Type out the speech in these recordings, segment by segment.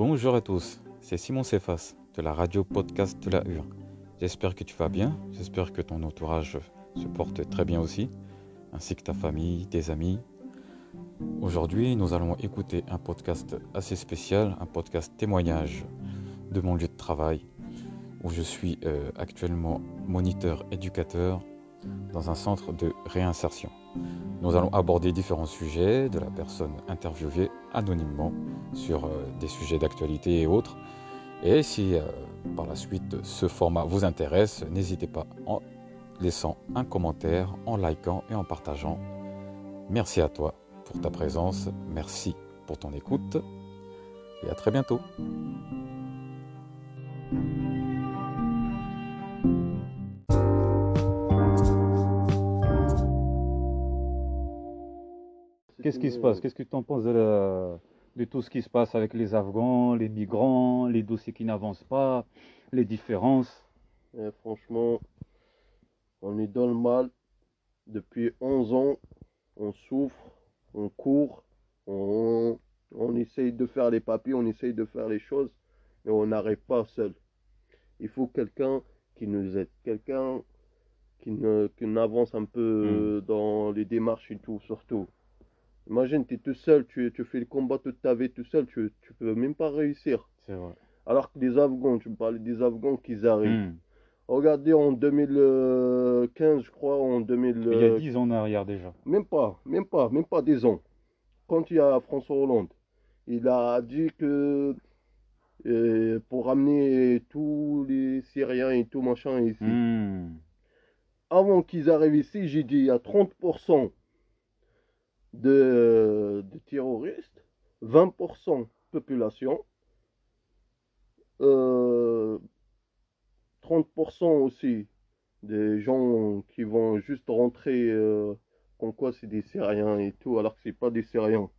Bonjour à tous, c'est Simon Cefas de la radio podcast de la Hure. J'espère que tu vas bien, j'espère que ton entourage se porte très bien aussi, ainsi que ta famille, tes amis. Aujourd'hui, nous allons écouter un podcast assez spécial, un podcast témoignage de mon lieu de travail, où je suis euh, actuellement moniteur éducateur dans un centre de réinsertion. Nous allons aborder différents sujets de la personne interviewée anonymement sur euh, des sujets d'actualité et autres. Et si euh, par la suite ce format vous intéresse, n'hésitez pas en laissant un commentaire, en likant et en partageant. Merci à toi pour ta présence, merci pour ton écoute et à très bientôt. Qu'est-ce qui se passe? Qu'est-ce que tu en penses de, de, tout ce qui se passe avec les Afghans, les migrants, les dossiers qui n'avancent pas, les différences? Eh, Franchement, on est dans le mal. Depuis 11 ans, on souffre, on court, on, on essaye de faire les papiers, on essaye de faire les choses, mais on n'arrive pas seul. Il faut quelqu'un qui nous aide, quelqu'un qui, qui n'avance un peu hmm. dans les démarches et tout, surtout. Imagine, tu es tout seul, tu, tu, fais le combat toute ta vie tout seul, tu ne peux même pas réussir. C'est vrai. Alors que les Afghans, tu me parlais des Afghans qui arrivent. Hmm. Regardez en 2015, je crois, en 2000. Il y a 10 ans en arrière déjà. Même pas, même pas, même pas 10 ans. Quand il y a François Hollande, il a dit que euh, pour ramener tous les Syriens et tout machin ici. Hmm. Avant qu'ils arrivent ici, j'ai dit il y a 30% de, terroristes, 20% population, 30% euh, aussi des gens qui vont juste rentrer euh, comme quoi c'est des Syriens et tout, alors que c'est pas des Syriens.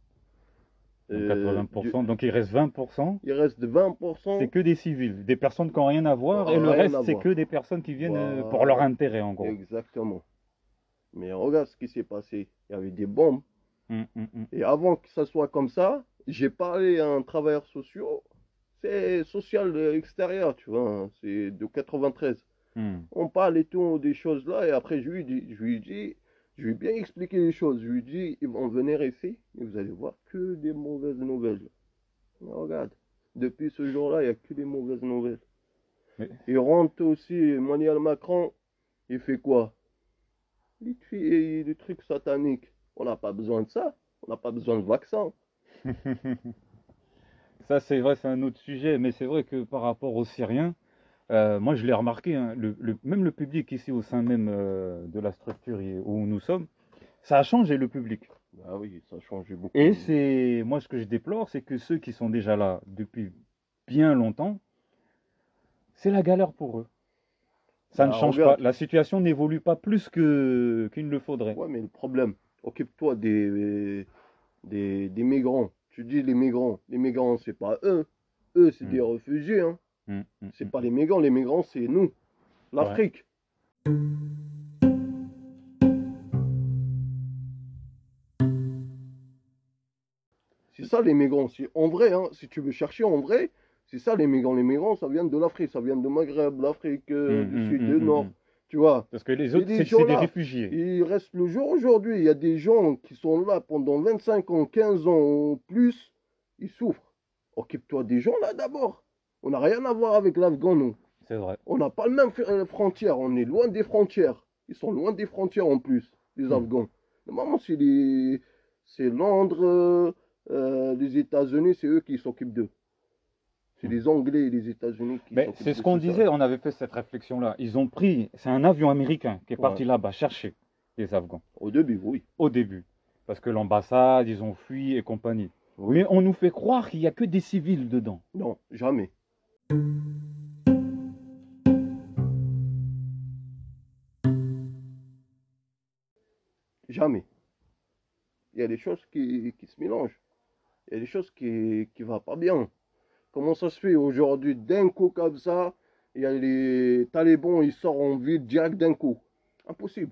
Donc 80%, donc il reste 20%. Il reste 20%. C'est que des civils, des personnes qui n'ont rien à voir, et le reste c'est que des personnes qui viennent euh, pour leur intérêt en gros. Exactement. Mais regarde ce qui s'est passé. Il y avait des bombes Mm, mm, mm. Et avant que ça soit comme ça, j'ai parlé à un travailleur social. C'est social extérieur, tu vois. Hein, c'est de 93. On parle et tout des choses là. Et après, je lui dis, je lui dis, je lui ai bien expliqué les choses. Je lui dis, ils vont venir ici et vous allez voir que des mauvaises nouvelles. regarde, depuis ce jour-là, il n'y a que des mauvaises nouvelles. Mais... Il rentre aussi, Emmanuel Macron, il fait quoi? Il fait des trucs sataniques. On n'a pas besoin de ça. On n'a pas besoin de vaccin. ça, c'est vrai, c'est un autre sujet. Mais c'est vrai que par rapport aux Syriens, euh, moi, je l'ai remarqué, hein, le, même le public ici au sein même euh, de la structure où nous sommes, ça a changé le public. Ah oui, ça a changé beaucoup. Et c'est moi ce que je déplore, c'est que ceux qui sont déjà là depuis bien longtemps, c'est la galère pour eux. Ça ne bah, change pas. La situation n'évolue pas plus que qu'il ne le faudrait. Ouais, mais le problème, occupe-toi des, des, migrants. Tu dis les migrants. Les migrants, c'est pas eux. Eux, c'est hmm. des réfugiés. Hein. Hmm, hmm, c'est pas les migrants. Les migrants, c'est nous. L'Afrique. C'est ça les migrants. En vrai, hein, si tu veux chercher en vrai, c'est ça les migrants. Les migrants, ça vient de l'Afrique, ça vient de Maghreb, l'Afrique euh, du Sud, du Nord. Tu vois Parce que les autres, c'est des, réfugiés. Il reste le jour aujourd'hui. Il y a des gens qui sont là pendant 25 ans, 15 ans plus. Ils souffrent. Occupe-toi des gens là d'abord. On n'a rien à voir avec l'Afghan, nous. C'est vrai. On n'a pas le même euh, frontière. On est loin des frontières. Ils sont loin des frontières en plus, les hmm. Afghans. Normalement, c'est les... Londres, euh, euh, les États-Unis, c'est eux qui s'occupent d'eux. C'est les Anglais et les États-Unis qui. Mais c'est ce qu'on disait, on avait fait cette réflexion-là. Ils ont pris, c'est un avion américain qui est parti là-bas chercher les Afghans. Au début, oui. Au début. Parce que l'ambassade, ils ont fui et compagnie. Mais on nous fait croire qu'il n'y a que des civils dedans. Non, jamais. Jamais. Il y a des choses qui, qui se mélangent. Il y a des choses qui ne vont pas bien. Comment ça se fait aujourd'hui d'un coup comme ça Il y a les talibans, ils sortent en ville direct d'un coup. Impossible.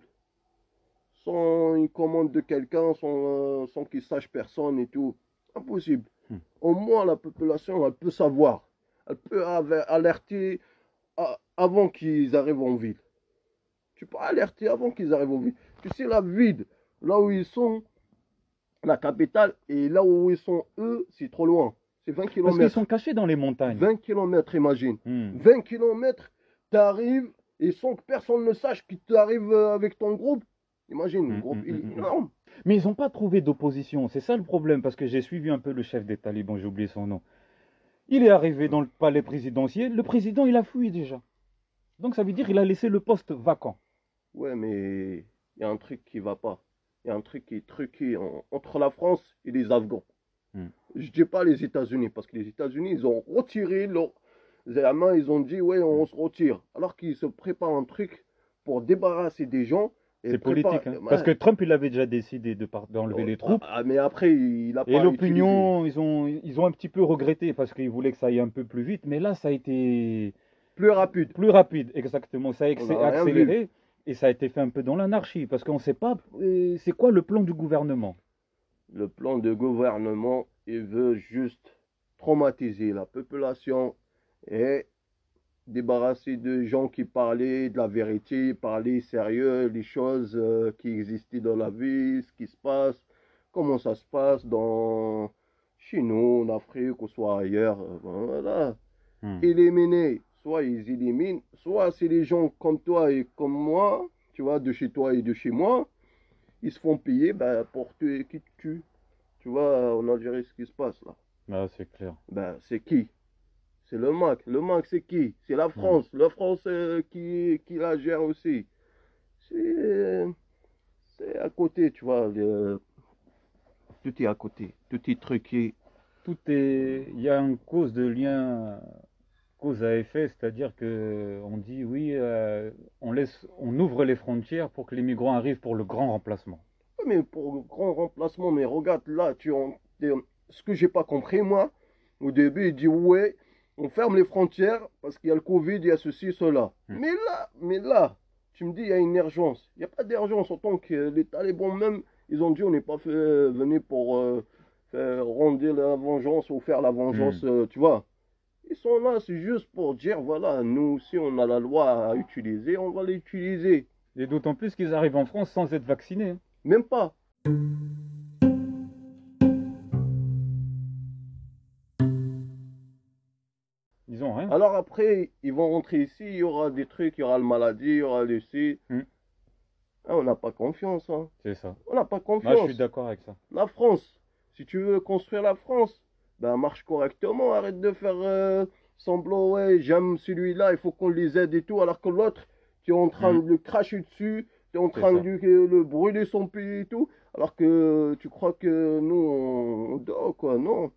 Sans une commande de quelqu'un, sans, sans qu'ils sachent personne et tout. Impossible. Hmm. Au moins, la population, elle peut savoir. Elle peut alerter avant qu'ils arrivent en ville. Tu peux alerter avant qu'ils arrivent en ville. Tu sais, la ville, là où ils sont, la capitale, et là où ils sont eux, c'est trop loin. C'est 20 km. Parce qu'ils sont cachés dans les montagnes. 20 km, imagine. 20 km, tu arrives, et sans que personne ne sache que tu arrives euh, avec ton groupe. Imagine, hmm, groupe hmm, hmm, énorme. Mais ils n'ont pas trouvé d'opposition. C'est ça le problème, parce que j'ai suivi un peu le chef des talibans, j'ai oublié son nom. Il est arrivé dans le palais présidentiel, le président, il a fui déjà. Donc ça veut dire qu'il a laissé le poste vacant. Ouais, mais il y a un truc qui va pas. Il y a un truc qui est truqué entre la France et les Afghans. Je Je dis pas les États-Unis, parce que les États-Unis, ils ont retiré leurs main, ils ont dit, ouais, on se retire. Alors qu'ils se préparent un truc pour débarrasser des gens c'est politique. Hein. Parce que Trump, il avait déjà décidé d'enlever les troupes. Ah, mais après, il a pas Et l'opinion, ils ont, ils ont un petit peu regretté parce qu'ils voulaient que ça aille un peu plus vite. Mais là, ça a été. Plus rapide. Plus rapide, exactement. Ça a accéléré. Et ça a été fait un peu dans l'anarchie. Parce qu'on ne sait pas. C'est quoi le plan du gouvernement? Le plan du gouvernement, il veut juste traumatiser la population et débarrasser de gens qui parlaient de la vérité, parlaient sérieux, les choses euh, qui existaient dans la vie, ce qui se passe, comment ça se passe dans chez nous, en Afrique ou soit ailleurs. Euh, voilà. Hmm. Éliminer, soit ils éliminent, soit c'est les gens comme toi et comme moi, tu vois, de chez toi et de chez moi, ils se font payer ben, pour tuer qui te tue. Tu vois, en Algérie, ce qui se passe là. Ah, c'est clair. Ben, c'est qui? C'est le MAC. Le MAC, c'est qui? C'est la France. La France euh, qui, qui la gère aussi. C'est à côté, tu vois. tout est à côté. Tout est truqué. Tout est. Il y a une cause de lien, cause à effet, c'est-à-dire que on dit oui, euh, on laisse, on ouvre les frontières pour que les migrants arrivent pour le grand remplacement. Oui, mais pour le grand remplacement, mais regarde là, tu ce que j'ai pas compris moi. Au début, il dit ouais on ferme les frontières parce qu'il y a le Covid, il y a ceci, cela. Hmm. Mais là, mais là, tu me dis, il y a une urgence. Il n'y a pas d'urgence. tant que les talibans même, ils ont dit, on n'est pas fait, euh, venu pour euh, rendre la vengeance ou faire la vengeance, hmm. euh, tu vois. Ils sont là, c'est juste pour dire, voilà, nous, si on a la loi à utiliser, on va l'utiliser. Et d'autant plus qu'ils arrivent en France sans être vaccinés. Hein. Même pas. Alors après, ils vont rentrer ici, il y aura des trucs, il y aura la maladie, il y aura le. Ah, on n'a pas confiance. Hein. C'est ça. On n'a pas confiance. Moi, je suis d'accord avec ça. La France, si tu veux construire la France, ben marche correctement. Arrête de faire euh, semblant, ouais, j'aime celui-là, il faut qu'on les aide et tout, alors que l'autre, tu es en train hmm. de le cracher dessus, tu es en train de le brûler son pays et tout, alors que tu crois que nous, on dort, quoi. Non.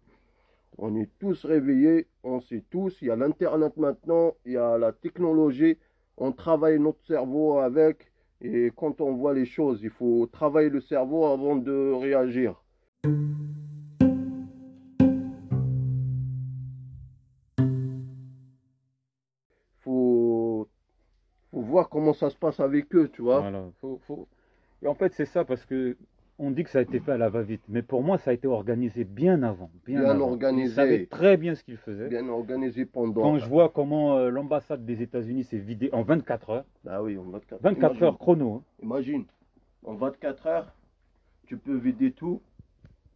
On est tous réveillés, on sait tous, il y a l'Internet maintenant, il y a la technologie, on travaille notre cerveau avec, et quand on voit les choses, il faut travailler le cerveau avant de réagir. Voir comment ça se passe avec eux, tu vois. Voilà, Et en fait, c'est ça parce que on dit que ça a été fait à la va-vite, mais pour moi, ça a été organisé bien avant. Bien, organisé. Ils savaient très bien ce qu'ils faisaient. Bien organisé pendant. Quand je vois comment euh, l'ambassade des États-Unis s'est vidée en 24 heures. Bah oui, en 24, 24 heures chrono. Hein. Imagine, en 24 heures, tu peux vider tout.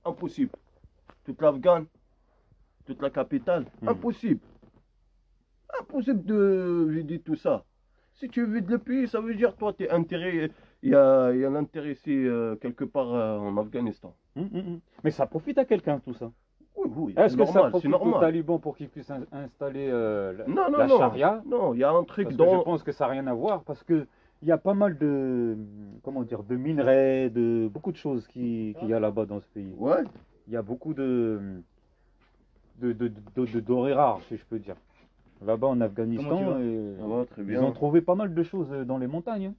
Impossible. Toute l'Afghan, toute la capitale, hmm. impossible. Impossible de vider tout ça. Si tu vides le pays, ça veut dire toi, tu es intérêt il y a, y a l'intéressé euh, quelque part euh, en Afghanistan. Hum, hum, hum. Mais ça profite à quelqu'un tout ça Oui, oui. Est-ce que ça profite aux talibans pour qu'ils puissent installer euh, la, non, non, non. charia? Non, il y a un truc parce Que je pense que ça n'a rien à voir parce que il y a pas mal de comment dire de minerais, de beaucoup de choses qui qu'il y a là-bas dans ce pays. Ouais. Il y a beaucoup de de, de, de, dorés rares, si je peux dire. Là-bas en Afghanistan, ils ont trouvé pas mal de choses dans les montagnes. Hein.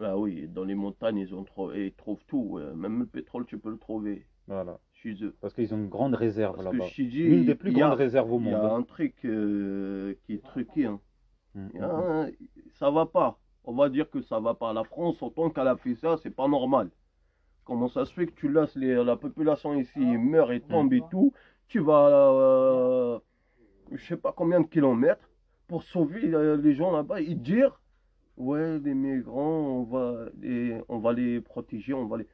Ah oui, dans les montagnes, ils, ont trouvé, ils trouvent tout. Même le pétrole, tu peux le trouver. Voilà. Chez eux. Parce qu'ils ont une grande réserve là-bas. Une des plus grandes réserves au monde. Il y a un truc euh, qui est truqué. Hein. Hum. ça va pas. On va dire que ça va pas. La France, en tant qu'elle a fait ça, c'est pas normal. Comment ça se fait que tu laisses la population ici meurt et tombe et tout tu vas, euh, je sais pas combien de kilomètres pour sauver euh, les gens là-bas et dire, ouais, les migrants, on va les, on va les protéger, on va les...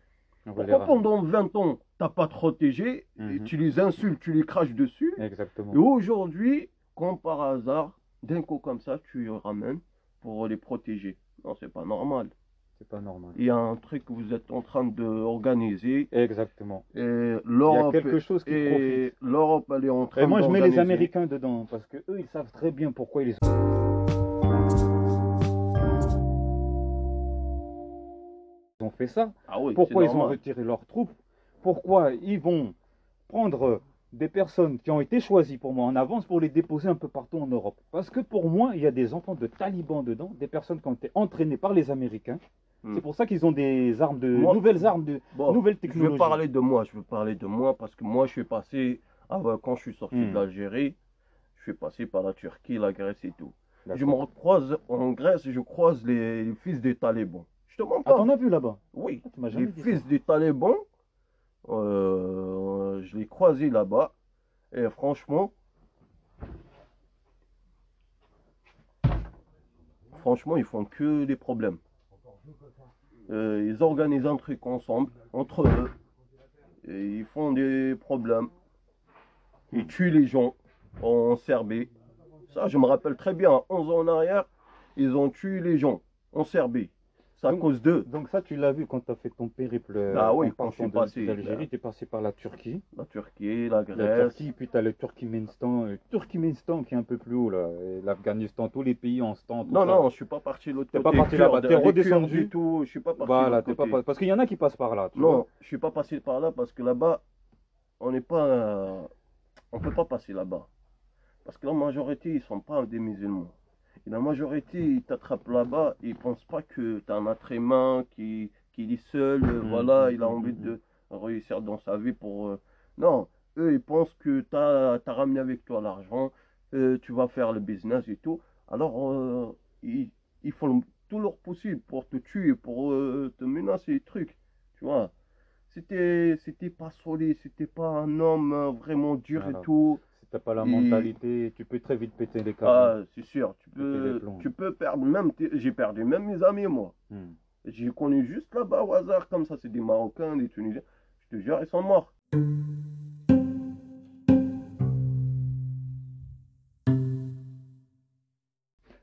On va les Pourquoi pendant 20 ans, t'as pas protégé, et Mhm. tu les insultes, tu les craches dessus, Exactement. et aujourd'hui, comme par hasard, d'un coup comme ça, tu les ramènes pour les protéger. Non, c'est pas normal. C'est pas normal. Il y a un truc que vous êtes en train d'organiser, Exactement. et Il y a l'Europe, quelque chose qui profite. l'Europe, elle est en train Et moi, je mets les. Américains dedans parce que eux, ils savent très bien pourquoi ils ont fait ça. Ah oui, Pourquoi ils ont retiré leurs troupes? Pourquoi ils vont prendre des personnes qui ont été choisies pour moi en avance pour les déposer un peu partout en Europe Parce que pour moi, il y a des enfants de talibans dedans, des personnes qui ont été entraînées par les Américains. Hmm. C'est pour ça qu'ils ont des armes de Moi- nouvelles armes de Bon, nouvelles je veux technologies. parler de moi, je veux parler de moi parce que moi, je suis passé, avant, quand je suis sorti Hmm. de l'Algérie, je suis passé par la Turquie, la Grèce et tout. Je me croise en Grèce, je croise les, les fils des talibans. Je te mens Ah, pas. t'en as vu là-bas? Oui, Ah, les fils des talibans, euh, je les croisés là-bas. Et franchement, franchement, ils font que des problèmes. Euh, ils organisent un truc ensemble, entre eux. Et ils font des problèmes. Ils tuent les gens en Serbie. Ça, je me rappelle très bien. 11 ans en arrière, ils ont tué les gens en Serbie. C'est à Donc- cause d'eux. Donc ça, tu l'as vu quand tu as fait ton périple Ah oui, en quand je suis passé, d'Algérie, tu es passé par la Turquie. La Turquie, la La Grèce. Turquie, puis tu as le Turkménistan, euh, Turkménistan qui est un peu plus haut là, l'Afghanistan, tous les pays en stand. Non, ça. non, je suis pas parti de l'autre côté. pas parti là-bas, les Kurdes redescendu. du tout, je suis pas parti Voilà, l'autre t'es pas, côté. pas- parce qu'il y en a qui passent par là. Tu Non, vois. je suis pas passé par là parce que là-bas, on n'est pas, euh, on peut pas passer là-bas. Parce que la majorité, ils sont pas des musulmans. Et la majorité, ils t'attrapent là-bas, ils pensent pas que tu as un être humain qui, qui est seul, Mhm, voilà, il a mhm, envie de réussir dans sa vie pour... euh, Non, eux, ils pensent que tu as, ramené avec toi l'argent, euh, tu vas faire le business et tout. Alors, euh, ils, ils font tout leur possible pour te tuer, pour te menacer des trucs, tu vois. C'était, c'était pas solide, c'était pas un homme vraiment dur et tout. T'as pas la Et- mentalité, tu peux très vite péter les câbles. Ah, c'est sûr, tu Péter les peux, plombs. tu peux perdre, même, tes- j'ai perdu même mes amis, moi. Hmm. J'ai connu juste là-bas au hasard, comme ça, c'est des Marocains, des Tunisiens. Je te jure, ils sont morts.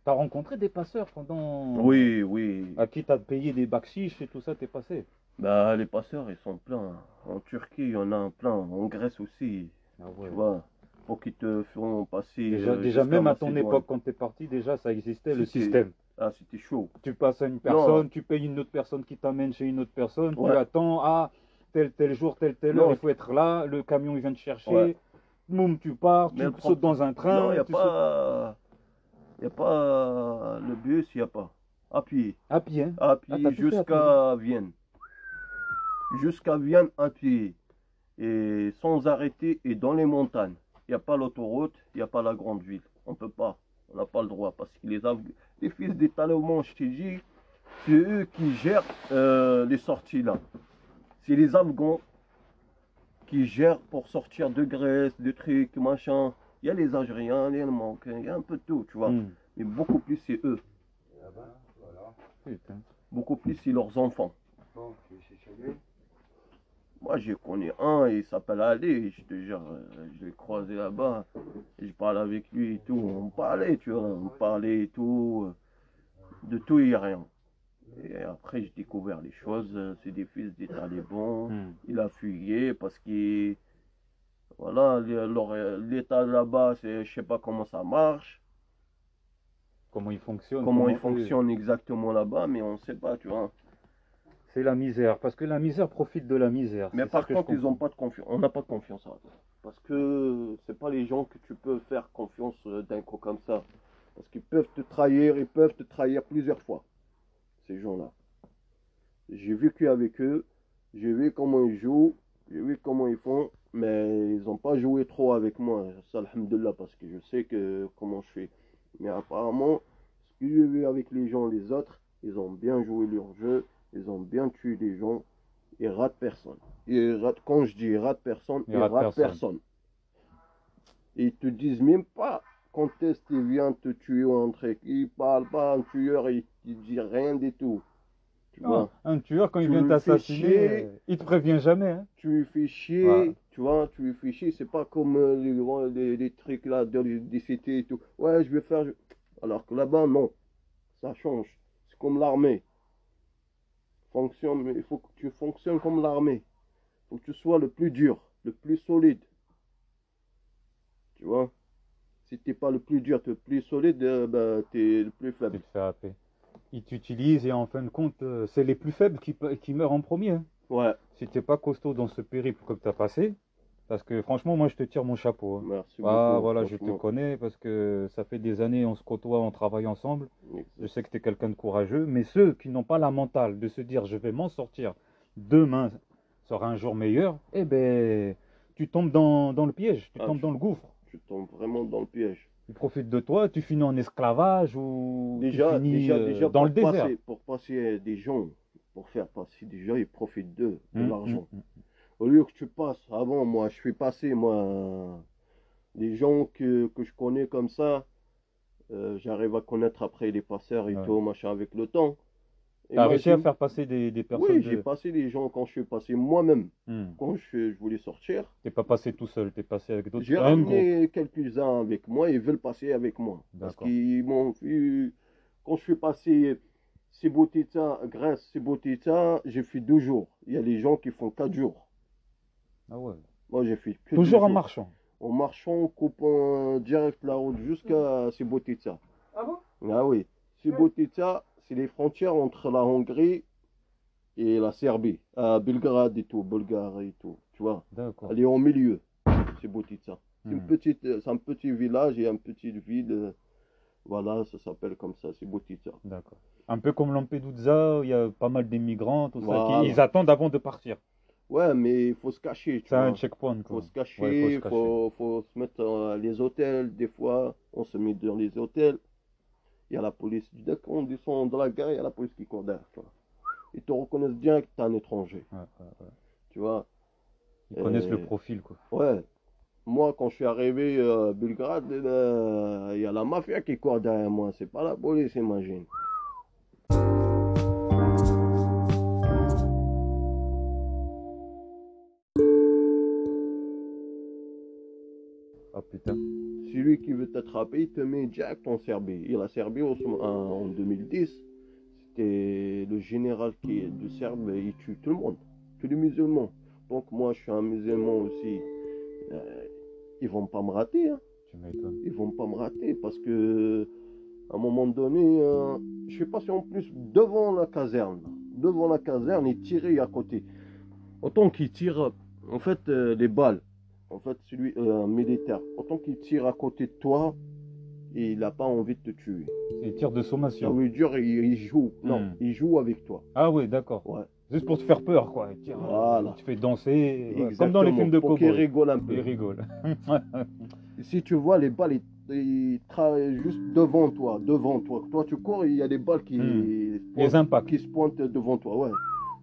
T'as rencontré des passeurs pendant. Oui, oui. À qui t'as payé des bakchiches et tout ça, t'es passé? Bah, les passeurs, ils sont pleins. En Turquie, il y en a un plein. En Grèce aussi, Ah ouais. tu vois. Pour qu'ils te font passer. Déjà, euh, déjà même à ton époque, quand t'es parti, déjà ça existait le système. Ah, c'était chaud. Tu passes à une personne, tu payes une autre personne qui t'amène chez une autre personne, tu attends, ah, tel, tel jour, telle, telle Non. heure, il faut être là, le camion il vient te chercher, Ouais. moum, tu pars, Mais tu sautes dans un train, non, il n'y a tu sautes pas. Il n'y a pas. Le bus, il n'y a pas. À pied. à pied. hein. À Ah, pied à jusqu'à Vienne. Jusqu'à Vienne à pied. Et sans arrêter et dans les montagnes. Il n'y a pas l'autoroute, il n'y a pas la grande ville. On ne peut pas. On n'a pas le droit. Parce que les, les fils des talibans, je t'ai dit, c'est eux qui gèrent euh, les sorties là. C'est les Afghans qui gèrent pour sortir de Grèce, de trucs, machin. Il y a les Algériens, les Marocains, il y a un peu de tout, tu vois. Hmm. Mais beaucoup plus, c'est eux. Putain. Beaucoup plus, c'est leurs enfants. Moi, j'ai connu un, il s'appelle Ali, je te jure, euh, je l'ai croisé là-bas, je parle avec lui et tout, on parlait, tu vois, on parlait et tout, euh, de tout et rien. Et après, j'ai découvert les choses, euh, c'est des fils des talibans, Hmm. il a fuyé parce qu'il, voilà, l'état là-bas, c'est, je sais pas comment ça marche, Comment il fonctionne comment il eux- fonctionne exactement là-bas, mais on sait pas, tu vois. C'est la misère, parce que la misère profite de la misère. Mais par contre, ils ont pas de confiance. On n'a pas de confiance en eux. Parce que c'est pas les gens que tu peux faire confiance euh, d'un coup comme ça. Parce qu'ils peuvent te trahir, ils peuvent te trahir plusieurs fois. Ces gens-là. J'ai vécu avec eux, j'ai vu comment ils jouent, j'ai vu comment ils font, mais ils n'ont pas joué trop avec moi. Ça, alhamdoulilah, parce que je sais que comment je fais. Mais apparemment, ce que j'ai vu avec les gens, les autres, ils ont bien joué leur jeu, ils ont bien tué les gens, ils ratent personne. Ils ratent, quand je dis ils ratent personne, Ils ils, ratent ratent personne. personne. Ils te disent même pas quand est-ce qu'il vient te tuer ou un truc. Ils parlent pas, un tueur, il, il dit rien du tout. Tu Ah, vois, un tueur, quand il vient t'assassiner, euh, il te prévient jamais. hein. tu lui fais chier, tu vois, tu lui fais chier. C'est pas comme euh, les, trucs là de, des cités et tout. Ouais, je vais faire. Alors que là-bas, non. Ça change. C'est comme l'armée. Fonctionne, mais il faut que tu fonctionnes comme l'armée. Il faut que tu sois le plus dur, le plus solide. Tu vois? Si t'es pas le plus dur, le plus solide, euh, bah, t'es le plus Tu faible. te fais happer. Ils t'utilisent et en fin de compte, euh, c'est les plus faibles qui, meurent en premier. hein. Ouais, Si t'es pas costaud dans ce périple que tu as passé, parce que franchement, moi je te tire mon chapeau. hein. merci Ah beaucoup. voilà, je te connais parce que ça fait des années, on se côtoie, on travaille ensemble. Je sais que tu es quelqu'un de courageux, mais ceux qui n'ont pas la mentale de se dire je vais m'en sortir, demain sera un jour meilleur, eh ben tu tombes dans, dans le piège, tu Ah, tombes tu- dans le gouffre. Tu tombes vraiment dans le piège. Ils profitent de toi, tu finis en esclavage ou Déjà, tu finis déjà, euh, déjà dans pour le désert. passer, pour passer des gens, pour faire passer des gens, ils profitent d'eux, de Hum, l'argent. hum, hum. Au lieu que tu passes, avant, moi, je fais passer, moi, des gens que, que je connais comme ça, euh, j'arrive à connaître après les passeurs et Ouais. tout, machin, avec le temps. T'as réussi à faire passer des, des personnes Oui, de- j'ai passé des gens quand je suis passé moi-même. Hum. Quand je, je voulais sortir, T'es pas passé tout seul, t'es passé avec d'autres. j'ai ramené quelques-uns avec moi, ils veulent passer avec moi. Parce D'accord. qu'ils m'ont vu, quand je suis passé Sibotita, Grèce, Sibotita, j'ai fait deux jours. Il y a des gens qui font quatre jours. Ah ouais. Moi, j'ai fait que Toujours en jours. marchant. En marchant, coupant direct la route jusqu'à Sibotita. Ah bon? Ah oui. Sibotita, c'est les frontières entre la Hongrie et la Serbie. À Belgrade et tout, Bulgare et tout. Tu vois, D'accord. elle est au milieu, Sibotita. C'est une Hmm. petite, c'est un petit village et une petite ville. Voilà, ça s'appelle comme ça, c'est. D'accord. Un peu comme Lampedusa, où il y a pas mal d'immigrants, tout ça. Qui- ils attendent avant de partir. Ouais, mais il faut se cacher, tu C'est un checkpoint. quoi. faut se cacher, Ouais, il faut se cacher. faut, faut se mettre dans les hôtels. Des fois, on se met dans les hôtels. Il y a la police. Dès qu'on descend dans la gare, il y a la police qui court derrière. Ils te reconnaissent bien que tu es un étranger. Ouais, ouais, ouais. Tu vois? Ils connaissent le Euh, profil, quoi. Ouais. Moi, quand je suis arrivé à Belgrade, euh, il y a la mafia qui court derrière moi. C'est pas la police, imagine. Putain. Celui qui veut t'attraper, il te met direct en Serbie. Et la Serbie, en, en 2010, c'était le général qui est de Serbe, il tue tout le monde, tous les musulmans. Donc moi, je suis un musulman aussi. Euh, ils vont pas me rater, hein. Tu ils vont pas me rater parce que à un moment donné, euh, je suis passé en plus devant la caserne, devant la caserne et tiré à côté. Autant qu'il tire, en fait, euh, les balles, en fait, celui euh, un militaire, autant qu'il tire à côté de toi, et il n'a pas envie de te tuer. C'est tir de Ça sommation. veut dire il, il joue, non, Hmm. il joue avec toi. Ah ouais, d'accord. Ouais. Juste pour te faire peur, quoi. Il tire, Voilà. Il te fait danser. Comme dans les films de pour cowboy. rigole un peu. Il rigole. Si tu vois les balles, ils, ils travaillent juste devant toi, devant toi. Toi, tu cours, il y a des balles qui, Hmm. pointent- Les impacts. qui se pointent devant toi. Ouais.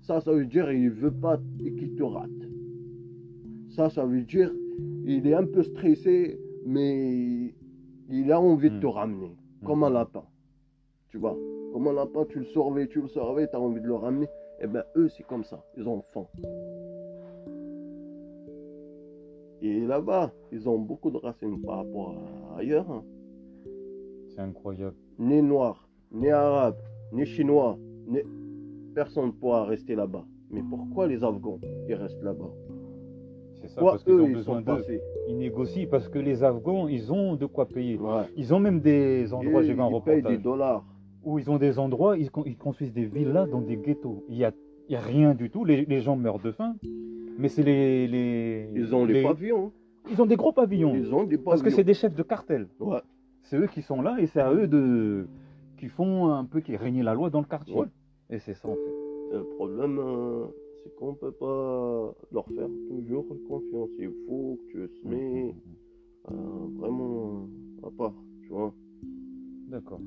Ça, ça veut dire il veut pas qu'il te rate. Ça, ça veut dire il est un peu stressé, mais il a envie de Hmm. te ramener, comme un lapin. Tu vois, comme un lapin, tu le surveilles, tu le surveilles, tu as envie de le ramener. Eh bien, eux, c'est comme ça. Ils ont faim. Et là-bas, ils ont beaucoup de racines par rapport à ailleurs. hein. C'est incroyable. Ni noir, ni arabe, ni chinois, ni... personne ne pourra rester là-bas. Mais pourquoi les Afghans, ils restent là-bas? C'est ça, parce qu'ils ont ils besoin d'eux. Ils négocient parce que les Afghans, ils ont de quoi payer. Ouais. Ils ont même des endroits, j'ai vu un ils payent reportage, des dollars. où ils ont des endroits, ils, con- ils construisent des villas dans des ghettos. Il n'y a, il y a rien du tout, les, les gens meurent de faim. Mais c'est les, les. Ils ont les, pavillons. Ils ont des gros pavillons. Ils ont des pavillons. Parce que c'est des chefs de cartel. Ouais. C'est eux qui sont là et c'est à eux de. qui font un peu qui régner la loi dans le quartier. Ouais. Et c'est ça en fait. Le problème, euh, c'est qu'on ne peut pas leur faire toujours confiance. Il faut que tu te mets Mhm. euh, vraiment à part, tu vois. D'accord.